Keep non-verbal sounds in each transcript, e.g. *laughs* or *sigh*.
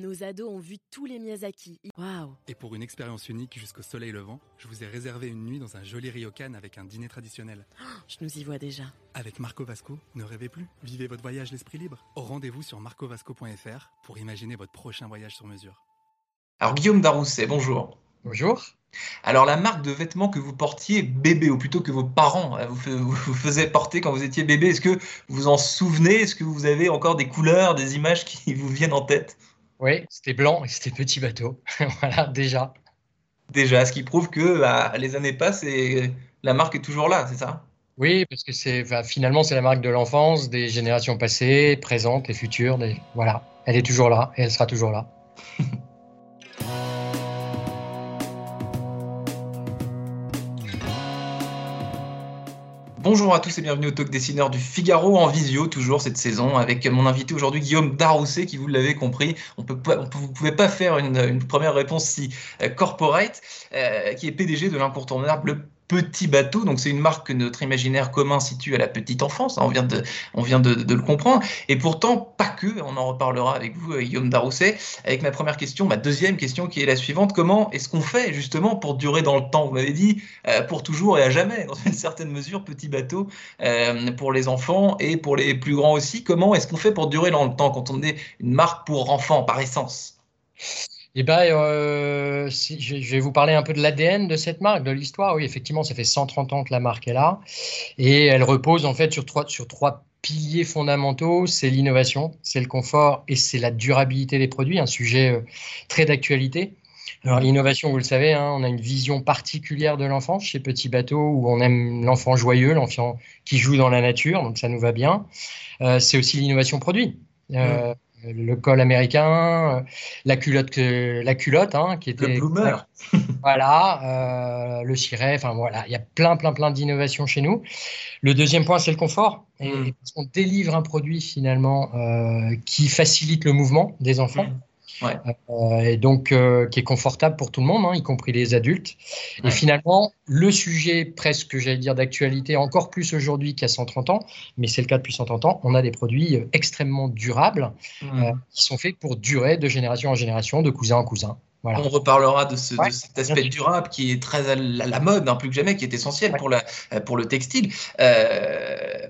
Nos ados ont vu tous les Miyazaki. Waouh Et pour une expérience unique jusqu'au soleil levant, je vous ai réservé une nuit dans un joli ryokan avec un dîner traditionnel. Je nous y vois déjà. Avec Marco Vasco, ne rêvez plus, vivez votre voyage l'esprit libre. Au rendez-vous sur marcovasco.fr pour imaginer votre prochain voyage sur mesure. Alors Guillaume Darousset, bonjour. Bonjour. Alors la marque de vêtements que vous portiez bébé, ou plutôt que vos parents euh, vous, *laughs* vous faisaient porter quand vous étiez bébé, est-ce que vous vous en souvenez? Est-ce que vous avez encore des couleurs, des images qui *laughs* vous viennent en tête? Oui, c'était blanc et c'était petit bateau. *laughs* voilà, déjà. Déjà, ce qui prouve que bah, les années passent et la marque est toujours là, c'est ça? Oui, parce que c'est enfin, finalement c'est la marque de l'enfance, des générations passées, présentes et futures. Des... Voilà, elle est toujours là et elle sera toujours là. *laughs* Bonjour à tous et bienvenue au Talk Dessineur du Figaro en visio, toujours cette saison, avec mon invité aujourd'hui Guillaume Darousset, qui vous l'avez compris, on peut pas, vous ne pouvez pas faire une, première réponse si euh, corporate, euh, qui est PDG de l'incontournable Petit Bateau. Donc, c'est une marque que notre imaginaire commun situe à la petite enfance. Hein, on vient, de, on vient de, le comprendre. Et pourtant, pas que. On en reparlera avec vous, euh, Guillaume Darousset. Avec ma première question, ma deuxième question qui est la suivante. Comment est-ce qu'on fait justement pour durer dans le temps? Vous m'avez dit euh, pour toujours et à jamais, dans une certaine mesure, Petit Bateau euh, pour les enfants et pour les plus grands aussi. Comment est-ce qu'on fait pour durer dans le temps quand on est une marque pour enfants par essence? Eh ben, euh, si, je, vais vous parler un peu de l'ADN de cette marque, de l'histoire. Oui, effectivement, ça fait 130 ans que la marque est là. Et elle repose en fait sur trois, sur trois piliers fondamentaux. C'est l'innovation, c'est le confort et c'est la durabilité des produits, un sujet euh, très d'actualité. Alors l'innovation, vous le savez, hein, on a une vision particulière de l'enfance chez Petit Bateau où on aime l'enfant joyeux, l'enfant qui joue dans la nature, donc ça nous va bien. Euh, c'est aussi l'innovation produit. Euh, mmh le col américain, la culotte, la culotte hein, qui était. Le bloomer. *laughs* voilà, euh, le ciré, enfin voilà, il y a plein, plein, plein d'innovations chez nous. Le deuxième point, c'est le confort. Et mm. parce qu'on délivre un produit finalement euh, qui facilite le mouvement des enfants. Mm. Ouais. Euh, et donc euh, qui est confortable pour tout le monde, hein, y compris les adultes. Ouais. Et finalement, le sujet presque, j'allais dire, d'actualité, encore plus aujourd'hui qu'à 130 ans, mais c'est le cas depuis 130 ans, on a des produits euh, extrêmement durables euh, qui sont faits pour durer de génération en génération, de cousin en cousin. Voilà. On reparlera de, ce, ouais, de cet aspect durable qui est très à la, la mode, hein, plus que jamais, qui est essentiel ouais. pour, la, pour le textile. Euh,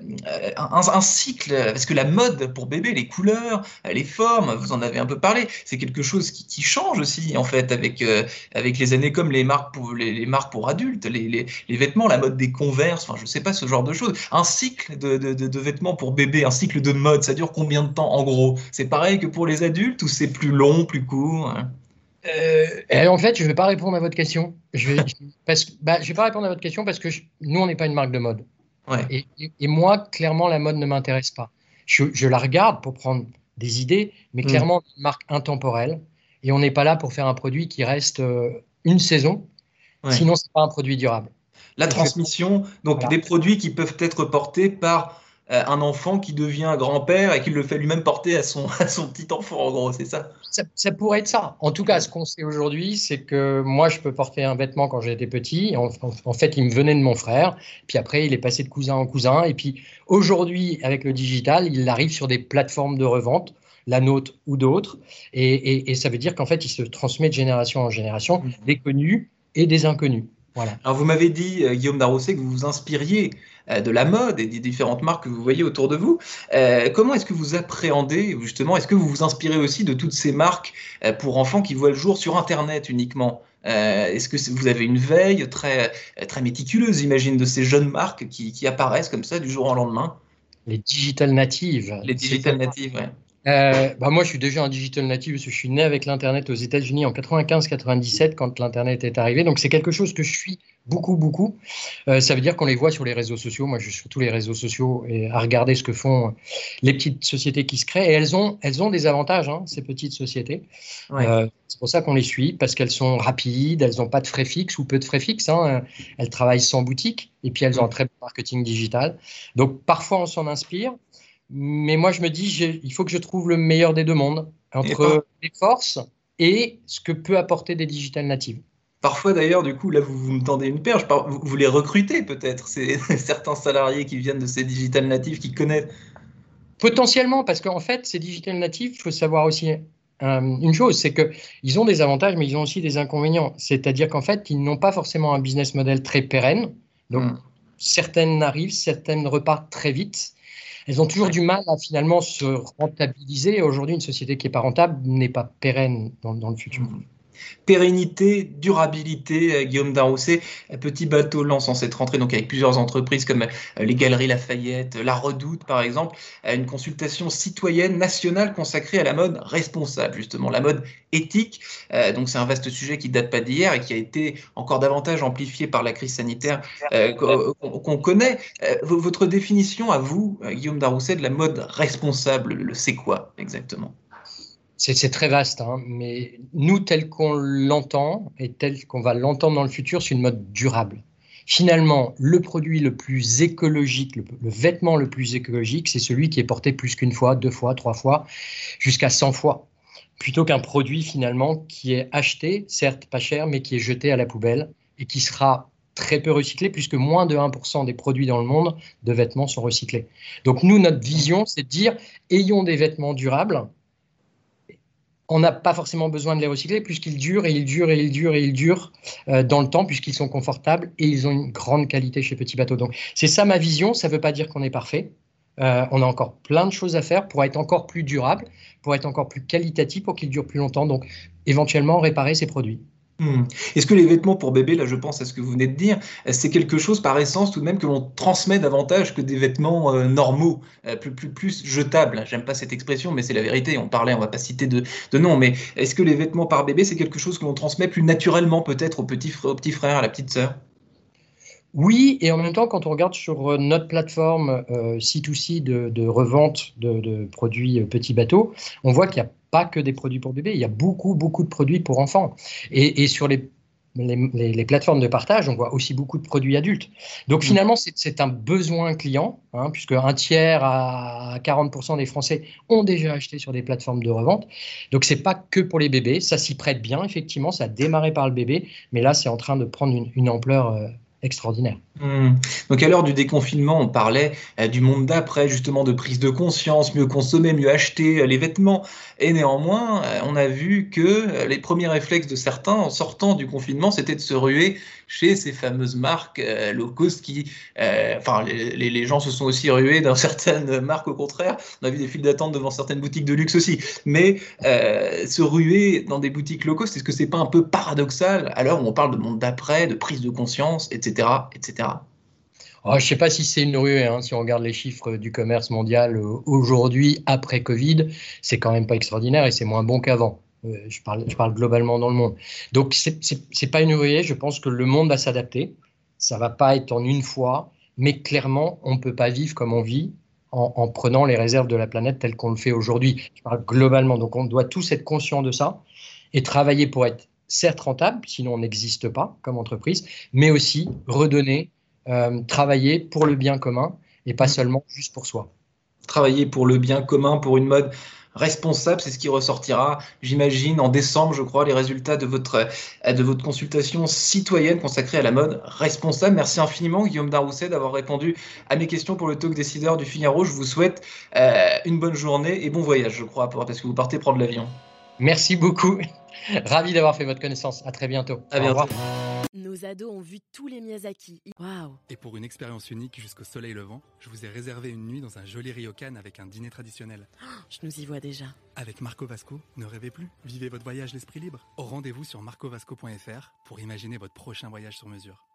un, un, cycle, parce que la mode pour bébé, les couleurs, les formes, vous en avez un peu parlé, c'est quelque chose qui, qui, change aussi, en fait, avec, euh, avec les années comme les marques pour, les, les marques pour adultes, les, les, les, vêtements, la mode des converses, enfin, je sais pas, ce genre de choses. Un cycle de, de, de, de vêtements pour bébé, un cycle de mode, ça dure combien de temps en gros? C'est pareil que pour les adultes ou c'est plus long, plus court hein? Euh, en fait, je ne vais pas répondre à votre question. Je vais, parce, bah, je vais pas répondre à votre question parce que je, nous, on n'est pas une marque de mode. Ouais. Et, et, et, moi, clairement, la mode ne m'intéresse pas. Je, je, la regarde pour prendre des idées, mais clairement, mmh. une marque intemporelle. Et on n'est pas là pour faire un produit qui reste euh, une saison. Ouais. Sinon, ce n'est pas un produit durable. La transmission, donc voilà. des produits qui peuvent être portés par un enfant qui devient grand-père et qui le fait lui-même porter à son, *laughs* à son petit enfant, en gros, c'est ça, ça ça, pourrait être ça. En tout cas, ce qu'on sait aujourd'hui, c'est que moi, je peux porter un vêtement quand j'étais petit. En, en, en, fait, il me venait de mon frère. Puis après, il est passé de cousin en cousin. Et puis aujourd'hui, avec le digital, il arrive sur des plateformes de revente la nôtre ou d'autres. Et, et, et, ça veut dire qu'en fait, il se transmet de génération en génération, mmh. des connus et des inconnus. Voilà. Alors, vous m'avez dit, euh, Guillaume Darosset, que vous vous inspiriez euh, de la mode et des différentes marques que vous voyez autour de vous. Euh, comment est-ce que vous appréhendez, justement, est-ce que vous vous inspirez aussi de toutes ces marques pour enfants qui voient le jour sur Internet uniquement? Euh, Est-ce que vous avez une veille très, très méticuleuse, j'imagine, de ces jeunes marques qui, qui, apparaissent comme ça du jour au lendemain? Les digital natives. Les digital natives, oui. Euh, bah moi, je suis déjà un digital native parce que je suis né avec l'Internet aux États-Unis en 95-97 quand l'Internet est arrivé. Donc, c'est quelque chose que je suis beaucoup, beaucoup. Euh, ça veut dire qu'on les voit sur les réseaux sociaux. Moi, je suis sur tous les réseaux sociaux et à regarder ce que font les petites sociétés qui se créent. Et elles ont, elles ont des avantages, hein, ces petites sociétés. Ouais. Euh, c'est pour ça qu'on les suit parce qu'elles sont rapides, elles n'ont pas de frais fixes ou peu de frais fixes. Hein. Elles travaillent sans boutique et puis elles ont un très bon marketing digital. Donc, parfois, on s'en inspire. Mais moi, je me dis, il faut que je trouve le meilleur des deux mondes, entre les forces et ce que peut apporter des digital natives. Parfois d'ailleurs, du coup, là, vous, vous me tendez une perche, vous, vous les recrutez peut-être, c'est *laughs* certains salariés qui viennent de ces digital natives qui connaissent. Potentiellement, parce qu'en fait, ces digital natives, il faut savoir aussi une chose, c'est qu'ils ont des avantages, mais ils ont aussi des inconvénients. C'est-à-dire qu'en fait, ils n'ont pas forcément un business model très pérenne. Donc, mm. Certaines arrivent, certaines repartent très vite. Elles ont toujours du mal à finalement se rentabiliser. Aujourd'hui, une société qui n'est pas rentable n'est pas pérenne dans, dans le futur. Pérennité, durabilité, euh, Guillaume Darousset, Petit Bateau lance en cette rentrée, donc avec plusieurs entreprises comme euh, les Galeries Lafayette, La Redoute par exemple, une consultation citoyenne nationale consacrée à la mode responsable, justement, la mode éthique. Euh, donc c'est un vaste sujet qui date pas d'hier et qui a été encore davantage amplifié par la crise sanitaire qu'on connaît. votre définition à vous, Guillaume Darousset, de la mode responsable, le c'est quoi exactement? C'est très vaste, hein, mais nous, tel qu'on l'entend et tel qu'on va l'entendre dans le futur, c'est une mode durable. Finalement, le produit le plus écologique, le, vêtement le plus écologique, c'est celui qui est porté plus qu'une fois, deux fois, trois fois, jusqu'à 100 fois, plutôt qu'un produit finalement qui est acheté, certes pas cher, mais qui est jeté à la poubelle et qui sera très peu recyclé, puisque moins de 1% des produits dans le monde de vêtements sont recyclés. Donc nous, notre vision, c'est de dire, ayons des vêtements durables, on n'a pas forcément besoin de les recycler puisqu'ils durent et ils durent et ils durent et ils durent euh, dans le temps puisqu'ils sont confortables et ils ont une grande qualité chez Petit Bateau. Donc c'est ça ma vision, ça ne veut pas dire qu'on est parfait. Euh, on a encore plein de choses à faire pour être encore plus durable, pour être encore plus qualitatif, pour qu'ils durent plus longtemps. Donc éventuellement réparer ces produits. Hmm. Est-ce que les vêtements pour bébé, là je pense à ce que vous venez de dire, c'est quelque chose par essence tout de même que l'on transmet davantage que des vêtements euh, normaux, euh, plus, plus, plus jetables J'aime pas cette expression, mais c'est la vérité. On parlait, on va pas citer de, de nom, mais est-ce que les vêtements par bébé, c'est quelque chose que l'on transmet plus naturellement peut-être au petit, au petit frère, à la petite sœur? Oui, et en même temps, quand on regarde sur euh, notre plateforme C2C de, revente de, produits petits bateaux, on voit qu'il y a pas que des produits pour bébés, il y a beaucoup, beaucoup de produits pour enfants. Et, sur les, les, plateformes de partage, on voit aussi beaucoup de produits adultes. Donc mm. finalement, c'est un besoin client, hein, puisque un tiers à 40% des Français ont déjà acheté sur des plateformes de revente. Donc c'est pas que pour les bébés, ça s'y prête bien, effectivement, ça a démarré par le bébé, mais là, c'est en train de prendre une, ampleur euh, extraordinaire. Hmm. Donc à l'heure du déconfinement, on parlait euh, du monde d'après, justement de prise de conscience, mieux consommer, mieux acheter euh, les vêtements. Et néanmoins, euh, on a vu que les premiers réflexes de certains en sortant du confinement, c'était de se ruer chez ces fameuses marques low cost qui, enfin, les, gens se sont aussi rués dans *laughs* certaines marques au contraire. On a vu des files d'attente devant certaines boutiques de luxe aussi. Mais se ruer dans des boutiques low cost, est-ce que c'est pas un peu paradoxal où on parle de monde d'après, de prise de conscience, etc., etc. Oh, je ne sais pas si c'est une ruée. Hein. Si on regarde les chiffres du commerce mondial euh, aujourd'hui, après Covid, c'est quand même pas extraordinaire et c'est moins bon qu'avant. Euh, je, parle, globalement dans le monde. Donc, ce n'est pas une ruée. Je pense que le monde va s'adapter. Ça va pas être en une fois, mais clairement, on ne peut pas vivre comme on vit en, en, prenant les réserves de la planète telles qu'on le fait aujourd'hui. Je parle globalement. Donc, on doit tous être conscients de ça et travailler pour être certes rentable, sinon on n'existe pas comme entreprise, mais aussi redonner euh, travailler pour le bien commun et pas mm. seulement juste pour soi. Travailler pour le bien commun, pour une mode responsable, c'est ce qui ressortira, j'imagine, en décembre, je crois, les résultats de votre, euh, de votre consultation citoyenne consacrée à la mode responsable. Merci infiniment, Guillaume Darousset, d'avoir répondu à mes questions pour le talk décideur du Figaro. Je vous souhaite euh, une bonne journée et bon voyage, je crois, parce que vous partez prendre l'avion. Merci beaucoup. Ravi d'avoir fait votre connaissance. À très bientôt. À bientôt. Nos ados ont vu tous les Miyazaki. Waouh Et pour une expérience unique jusqu'au soleil levant, je vous ai réservé une nuit dans un joli ryokan avec un dîner traditionnel. je nous y vois déjà. Avec Marco Vasco, ne rêvez plus. Vivez votre voyage l'esprit libre. Au rendez-vous sur marcovasco.fr pour imaginer votre prochain voyage sur mesure.